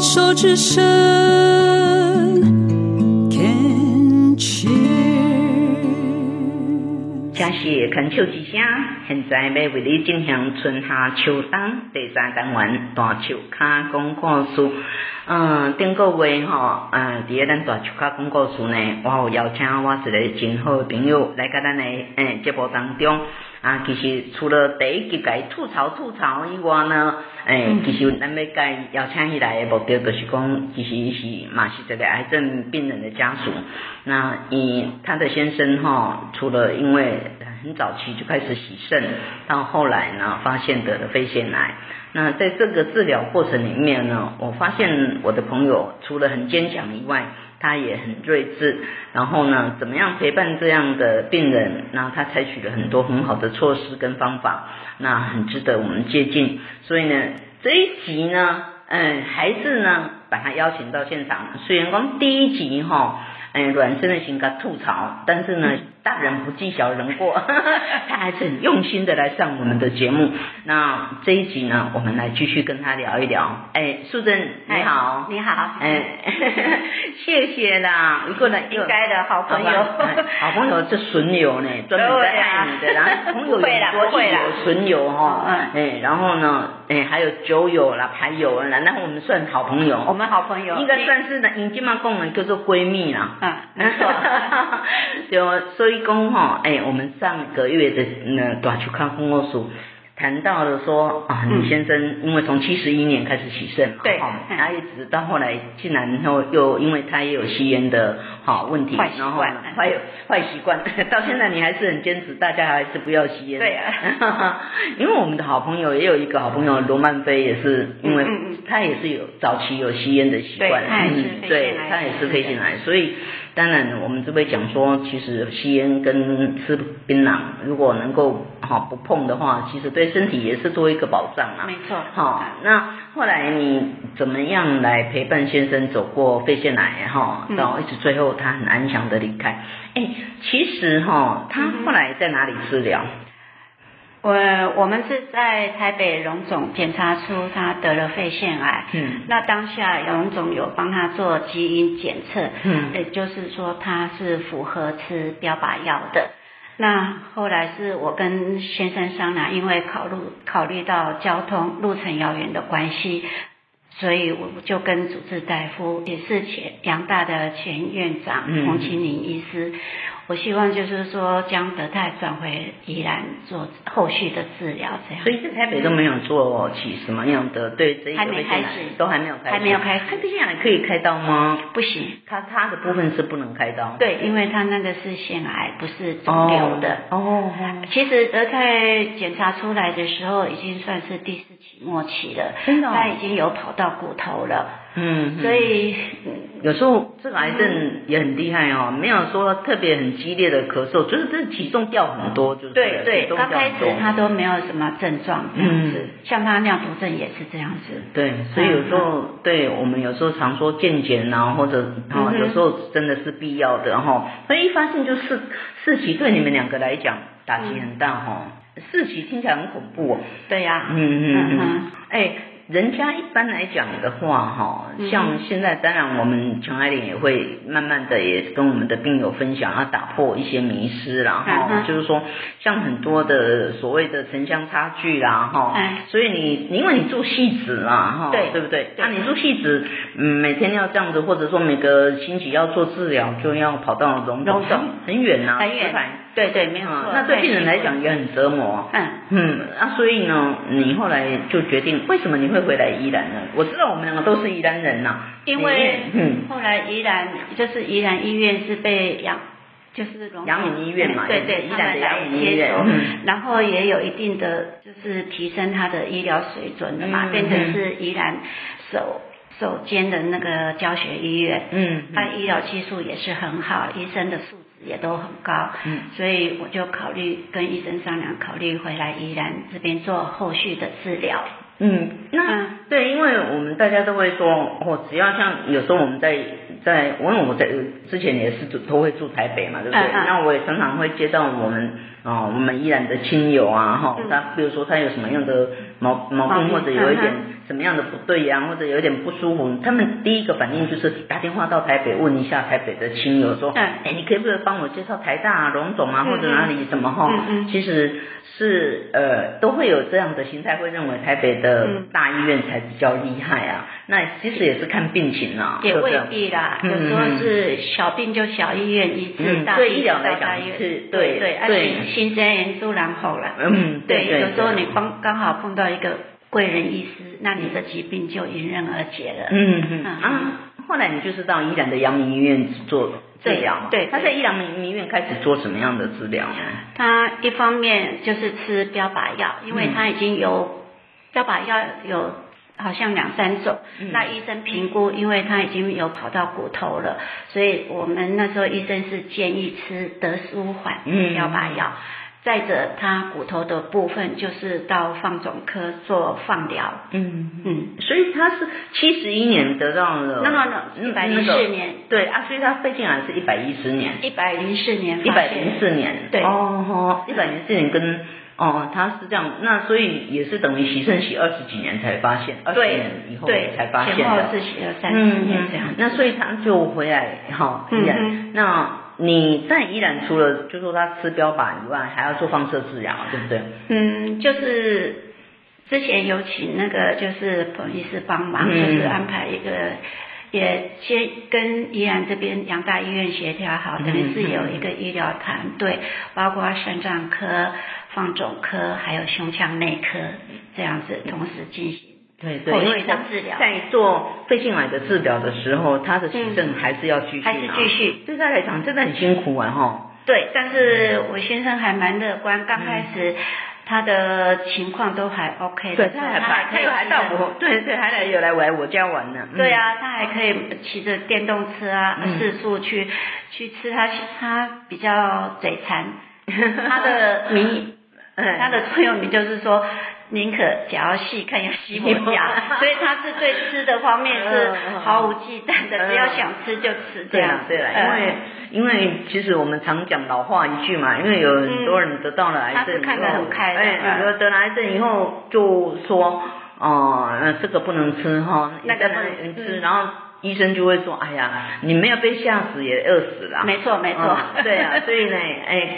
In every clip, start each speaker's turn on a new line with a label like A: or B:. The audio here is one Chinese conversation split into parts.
A: 手之声，Can Cheers。
B: 谢谢牵手之声，现在要为你进行春夏秋冬第三单元大树卡讲故事。嗯，顶个月吼，嗯，伫个咱大树卡广告处呢，我有邀请我一个真好的朋友来甲咱的诶节目当中。啊，其实除了第一集该吐槽吐槽以外呢，诶、欸，其实咱要该邀请伊来的目的，就是讲，其实伊是嘛是这个癌症病人的家属。那伊他的先生哈，除了因为很早期就开始洗肾，到后来呢，发现得了肺腺癌。那在这个治疗过程里面呢，我发现我的朋友除了很坚强以外，他也很睿智，然后呢，怎么样陪伴这样的病人？那他采取了很多很好的措施跟方法，那很值得我们借鉴。所以呢，这一集呢，嗯，还是呢，把他邀请到现场。虽然讲第一集哈，嗯，阮生的性格吐槽，但是呢。大人不计小人过，他还是很用心的来上我们的节目。那这一集呢，我们来继续跟他聊一聊。哎，素贞你好，
C: 你好，
B: 哎，谢谢啦，一个人
C: 应该的好朋友，
B: 好朋友是损友呢，专门在爱你的，然后朋友很多，益友损友哈，哎，然后呢，哎，还有酒友啦、牌友啦，然后我们算好朋友，
C: 我们好朋友，
B: 应该算是呢，引经嘛功能叫做闺蜜啦，
C: 嗯，没错，
B: 就所以。所以讲哈，哎，我们上个月的那大树脚讲故事。谈到了说啊，李先生因为从七十一年开始起肾嘛，
C: 对，
B: 他一直到后来竟然后又因为他也有吸烟的好问题，然后还有坏习惯，到现在你还是很坚持，大家还是不要吸烟。
C: 对啊，
B: 因为我们的好朋友也有一个好朋友罗曼菲，也是因为他也是有早期有吸烟的习惯，
C: 嗯，
B: 对，他也是肺腺癌，所以当然我们这边讲说，其实吸烟跟吃槟榔如果能够好不碰的话，其实对。身体也是多一个保障啊，
C: 没错。
B: 好，那后来你怎么样来陪伴先生走过肺腺癌哈，到一直最后他很安详的离开。哎，其实哈，他后来在哪里治疗？
C: 我我们是在台北荣总检查出他得了肺腺癌。嗯。那当下荣总有帮他做基因检测，嗯，也就是说他是符合吃标靶药的。那后来是我跟先生商量，因为考虑考虑到交通路程遥远的关系，所以我就跟主治大夫，也是前阳大的前院长洪清林医师。我希望就是说将德泰转回宜兰做后续的治疗，这样。
B: 所以在台北都没有做起什么样的对这一个
C: 还没开始，
B: 都还没有开始，
C: 还没有开始。
B: 他肺腺癌可以开刀吗？
C: 不行，
B: 他他的部分是不能开刀。
C: 对，因为他那个是腺癌，不是肿瘤的。
B: 哦。哦
C: 其实德泰检查出来的时候，已经算是第四期末期了。
B: 真的、哦。
C: 他已经有跑到骨头了。
B: 嗯，
C: 所以
B: 有时候这个癌症也很厉害哦，没有说特别很激烈的咳嗽，就是这体重掉很多，就是
C: 对对，刚开始他都没有什么症状，嗯，像他尿毒症也是这样子。
B: 对，所以有时候对我们有时候常说健检啊，或者啊，有时候真的是必要的哈。所以一发现就四四期，对你们两个来讲打击很大哈。四期听起来很恐怖哦。
C: 对呀，
B: 嗯嗯嗯，哎。人家一般来讲的话，哈，像现在当然我们陈爱玲也会慢慢的也跟我们的病友分享，要打破一些迷失啦，哈，就是说像很多的所谓的城乡差距啦，哈，所以你因为你住戏子啦，哈，对对不对？那你住戏子，嗯，每天要这样子，或者说每个星期要做治疗，就要跑到荣总，很远呐，
C: 很远。对对，没有错。
B: 那对病人来讲也很折磨。嗯嗯，啊，所以呢，你后来就决定，为什么你会回来宜兰呢？我知道我们两个都是宜兰人呐。
C: 因为嗯，后来宜兰就是宜兰医院是被养，就是
B: 阳明医院嘛，
C: 对对，宜兰的阳明医院，然后也有一定的就是提升他的医疗水准的嘛，变成是宜兰首首间的那个教学医院。嗯，他医疗技术也是很好，医生的素质。也都很高，嗯，所以我就考虑跟医生商量，考虑回来宜兰这边做后续的治疗。
B: 嗯，那、嗯、对，因为我们大家都会说，哦，只要像有时候我们在在，因为我在之前也是都会住台北嘛，对不对？那我也常常会接到我们啊、哦，我们依然的亲友啊，哈、哦，他比如说他有什么样的毛毛病或者有一点。什么样的不对呀、啊，或者有一点不舒服，他们第一个反应就是打电话到台北问一下台北的亲友说，哎、嗯，你可不可以帮我介绍台大啊、荣总啊，或者哪里什么哈？嗯嗯，其实是呃都会有这样的心态，会认为台北的大医院才比较厉害啊。那其实也是看病情啊，
C: 也未必啦，有时候是小病就小医院一次，大病到大医院。对对，而且新鲜人都然后了。嗯，对，有时候你刚刚好碰到一个贵人医师，那你的疾病就迎刃而解了。
B: 嗯嗯啊，后来你就是到宜兰的阳明医院做治疗嘛？对，他在宜兰明医院开始做什么样的治疗呢？
C: 他一方面就是吃标靶药，因为他已经有标靶药有。好像两三种，嗯、那医生评估，因为他已经有跑到骨头了，所以我们那时候医生是建议吃德舒缓标靶药。嗯、再者，他骨头的部分就是到放总科做放疗。嗯
B: 嗯，所以他是七十一年得到了，
C: 那么一百零四年，
B: 对啊，所以他肺腺癌是一百一十年，
C: 一百零四年，
B: 一百零四年，
C: 对
B: 哦，一百零四年跟。哦，他是这样，那所以也是等于洗肾洗二十几年才发现，二十年以后才发现的。前后
C: 是洗了三十年这样。
B: 那所以他就回来哈，宜兰。那你在依然除了就说他吃标靶以外，还要做放射治疗，对不对？
C: 嗯，就是之前有请那个就是彭医师帮忙，就是安排一个。也先跟宜兰这边阳大医院协调好，等于是有一个医疗团队，包括肾脏科、放肿科，还有胸腔内科这样子同时进行。
B: 对对，因为治疗在做肺腺癌的治疗的时候，他的洗肾还是要继续，
C: 还是继续。
B: 对他来讲真的很辛苦啊，哈。
C: 对，但是我先生还蛮乐观，刚开始。他的情况都还 OK，
B: 对，他还他还，还到我，对对，还来有来我我家玩呢。
C: 对啊，他还可以骑着电动车啊，四处去去吃他他比较嘴馋，他的名，他的座右铭就是说。宁可嚼细看要吸不牙，所以他是对吃的方面是毫无忌惮的，只要想吃就吃这样。
B: 对了，因为因为其实我们常讲老话一句嘛，因为有很多人得到了癌症
C: 看得很开，哎，
B: 得了癌症以后就说哦，那这个不能吃哈，那个不能吃，然后医生就会说，哎呀，你没有被吓死也饿死了。
C: 没错没错，
B: 对啊，所以呢，哎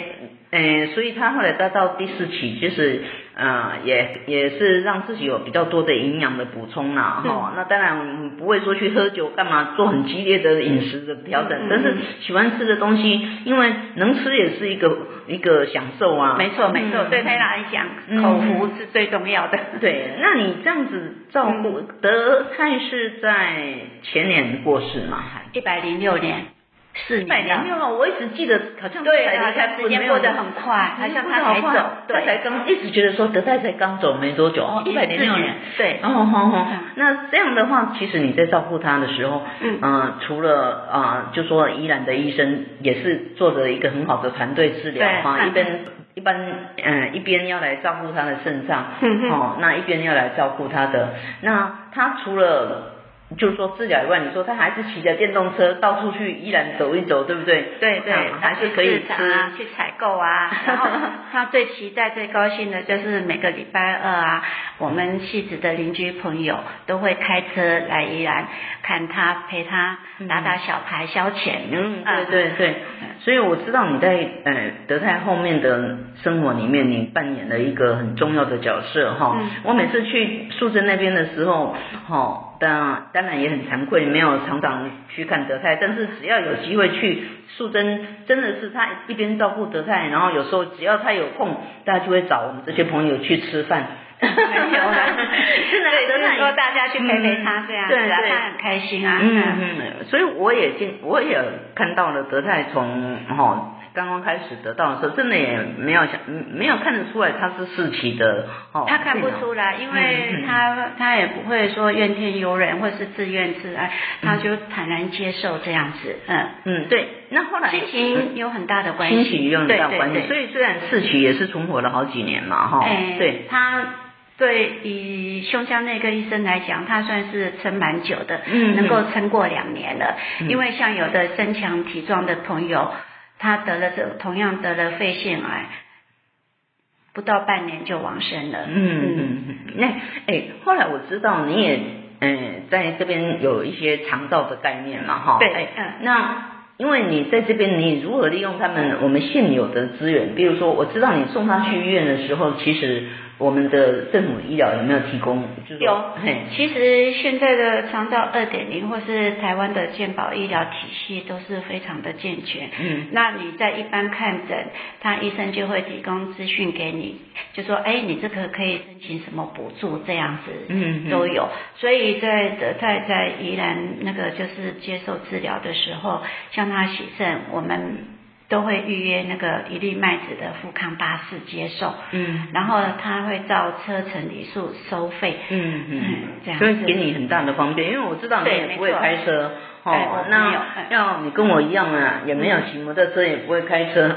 B: 哎，所以他后来到到第四期就是。嗯，也也是让自己有比较多的营养的补充啦，哈、嗯。那当然不会说去喝酒干嘛，做很激烈的饮食的调整。嗯、但是喜欢吃的东西，因为能吃也是一个一个享受啊。
C: 没错没错，嗯、对他来讲，嗯、口福是最重要的。
B: 对，那你这样子照顾、嗯、德泰是在前年过世嘛？还
C: 一百零六年。四年了，
B: 没有，我一直记得好像
C: 对，好像时间过得很快，好像他才走，
B: 他才刚一直觉得说德泰才刚走没多久，一百零六年，
C: 对，
B: 哦那这样的话，其实你在照顾他的时候，嗯，除了啊，就说宜兰的医生也是做着一个很好的团队治疗哈，一边一般嗯一边要来照顾他的肾脏，哦，那一边要来照顾他的，那他除了。就是说治疗以外，你说他还是骑着电动车到处去依然走一走，对不对？
C: 对对，
B: 还是可以吃
C: 啊，去采购啊。然后他最期待、最高兴的就是每个礼拜二啊，我们戏子的邻居朋友都会开车来依然看他，陪他打打小牌消遣。
B: 嗯，对对对。所以我知道你在呃德泰后面的生活里面，你扮演了一个很重要的角色哈。我每次去素贞那边的时候，哈。当当然也很惭愧，没有常常去看德泰，但是只要有机会去素贞，真的是他一边照顾德泰，然后有时候只要他有空，大家就会找我们这些朋友去吃饭。没有 啊，
C: 是的，德泰说大家去陪陪他这样，对，他很开心啊。
B: 嗯嗯，所以我也见我也看到了德泰从哈。刚刚开始得到的时候，真的也没有想，没有看得出来他是四期的哦。
C: 他看不出来，因为他、嗯、他也不会说怨天尤人，或是自怨自艾，他就坦然接受这样子。嗯
B: 嗯，对。那后来
C: 心情有很大的关系，
B: 心情有很大关系。所以虽然四期也是存活了好几年嘛，哈。哎，对。
C: 他对以胸腔内科医生来讲，他算是撑蛮久的，嗯，能够撑过两年了。嗯、因为像有的身强体壮的朋友。他得了这同样得了肺腺癌，不到半年就往生了。
B: 嗯嗯嗯。那哎，后来我知道你也嗯在这边有一些肠道的概念嘛，哈。
C: 对。嗯。
B: 那因为你在这边，你如何利用他们我们现有的资源？比如说，我知道你送他去医院的时候，其实。我们的政府医疗有没有提供？
C: 有，其实现在的长照二点零或是台湾的健保医疗体系都是非常的健全。嗯，那你在一般看诊，他医生就会提供资讯给你，就说，哎，你这个可以申请什么补助这样子，嗯，都有。所以在德泰在宜兰那个就是接受治疗的时候，像他洗肾，我们。都会预约那个一粒麦子的富康巴士接送，嗯，然后他会照车程里数收费，嗯嗯，这样，
B: 所以给你很大的方便，因为我知道你也不会开车。哦，那要你跟我一样啊，也没有骑摩托车，也不会开车。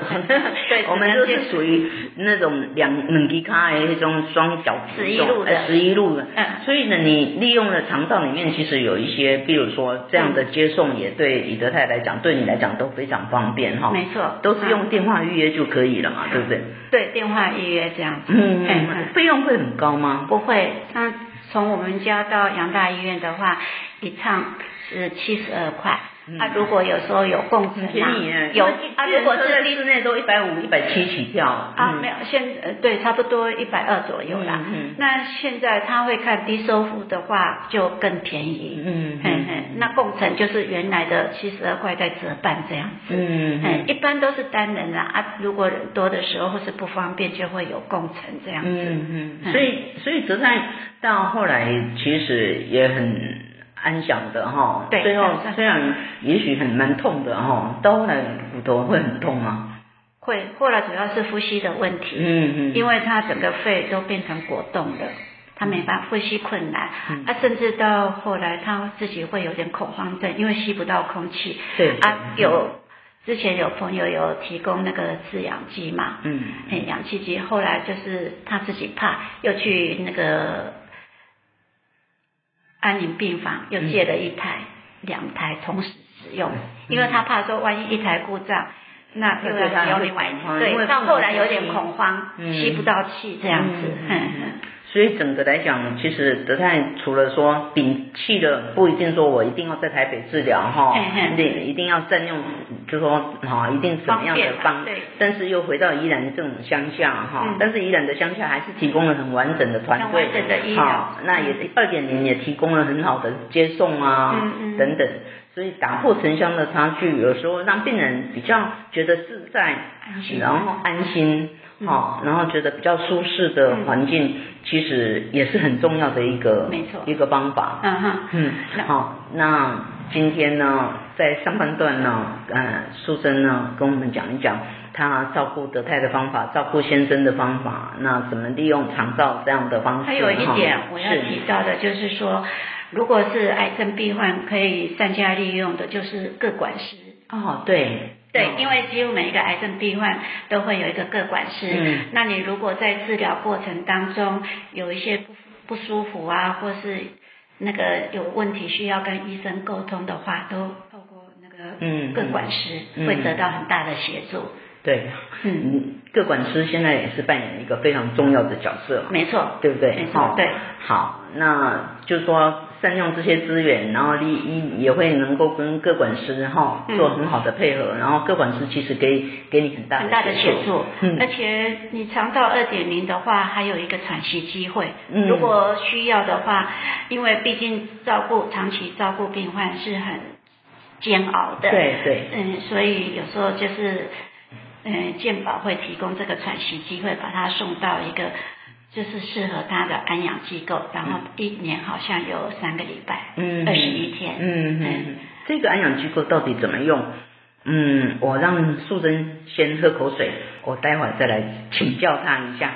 C: 对，
B: 我们都是属于那种两两级卡的那种双脚
C: 十一路的，
B: 十一路的。嗯。所以呢，你利用了肠道里面，其实有一些，比如说这样的接送，也对李德泰来讲，对你来讲都非常方便哈。
C: 没错。
B: 都是用电话预约就可以了嘛，对不对？
C: 对，电话预约这样子。
B: 嗯嗯。费用会很高吗？
C: 不会，那从我们家到阳大医院的话，一唱。是七十二块，啊，如果有时候有共乘啊，有啊，如果是
B: 室内都一百五、一百七起跳
C: 啊，没有，现呃对，差不多一百二左右啦。嗯，那现在他会看低收付的话就更便宜。嗯嗯嗯，那共乘就是原来的七十二块再折半这样子。嗯嗯，一般都是单人啦，啊，如果人多的时候或是不方便就会有共乘这样子。
B: 嗯嗯，所以所以折算到后来其实也很。安详的哈，最后虽然也许很蛮痛的哈，到后来骨头会很痛吗？
C: 会，后来主要是呼吸的问题，嗯嗯，因为他整个肺都变成果冻了，他没办法呼吸困难，他甚至到后来他自己会有点恐慌症，因为吸不到空气，
B: 对，啊
C: 有之前有朋友有提供那个制氧机嘛，嗯，氧气机，后来就是他自己怕，又去那个。安宁病房又借了一台、两、嗯、台同时使用，嗯、因为他怕说万一一台故障，那又要另外一台。对，到后来有点恐慌，嗯、吸不到气这样子。
B: 所以整个来讲，其实德泰除了说摒弃了，不一定说我一定要在台北治疗哈，你一定要占用，就说哈，一定什么样的方，但是又回到宜兰这种乡下哈，但是宜兰的乡下还是提供了很完整的团队，
C: 完整的医疗，
B: 那也是二点零也提供了很好的接送啊等等，所以打破城乡的差距，有时候让病人比较觉得自在，然后安心。好，然后觉得比较舒适的环境，其实也是很重要的一个，没错，一个方法。嗯哼，嗯，好，那今天呢，在上半段呢，呃，淑贞呢跟我们讲一讲她照顾德泰的方法，照顾先生的方法，那怎么利用长照这样的方式？
C: 还有一点我要提到的就是说，如果是癌症病患可以善加利用的，就是个管师。
B: 哦，对。
C: 对，因为几乎每一个癌症病患都会有一个个管师。嗯。那你如果在治疗过程当中有一些不不舒服啊，或是那个有问题需要跟医生沟通的话，都透过那个嗯个管师会得到很大的协助。
B: 对，嗯，个管师现在也是扮演一个非常重要的角色。
C: 没错。
B: 对不对？
C: 没错。对。
B: 好，那就是说。善用这些资源，然后你也会能够跟各管师哈做很好的配合，嗯、然后各管师其实给给你很大的
C: 很大的协助，嗯，而且你长到二点零的话，还有一个喘息机会，嗯，如果需要的话，因为毕竟照顾长期照顾病患是很煎熬的，
B: 对对，
C: 嗯，所以有时候就是嗯，健保会提供这个喘息机会，把他送到一个。就是适合他的安养机构，然后一年好像有三个礼拜，嗯，二十一天，
B: 嗯嗯，这个安养机构到底怎么用？嗯，我让素贞先喝口水，我待会儿再来请教他一下。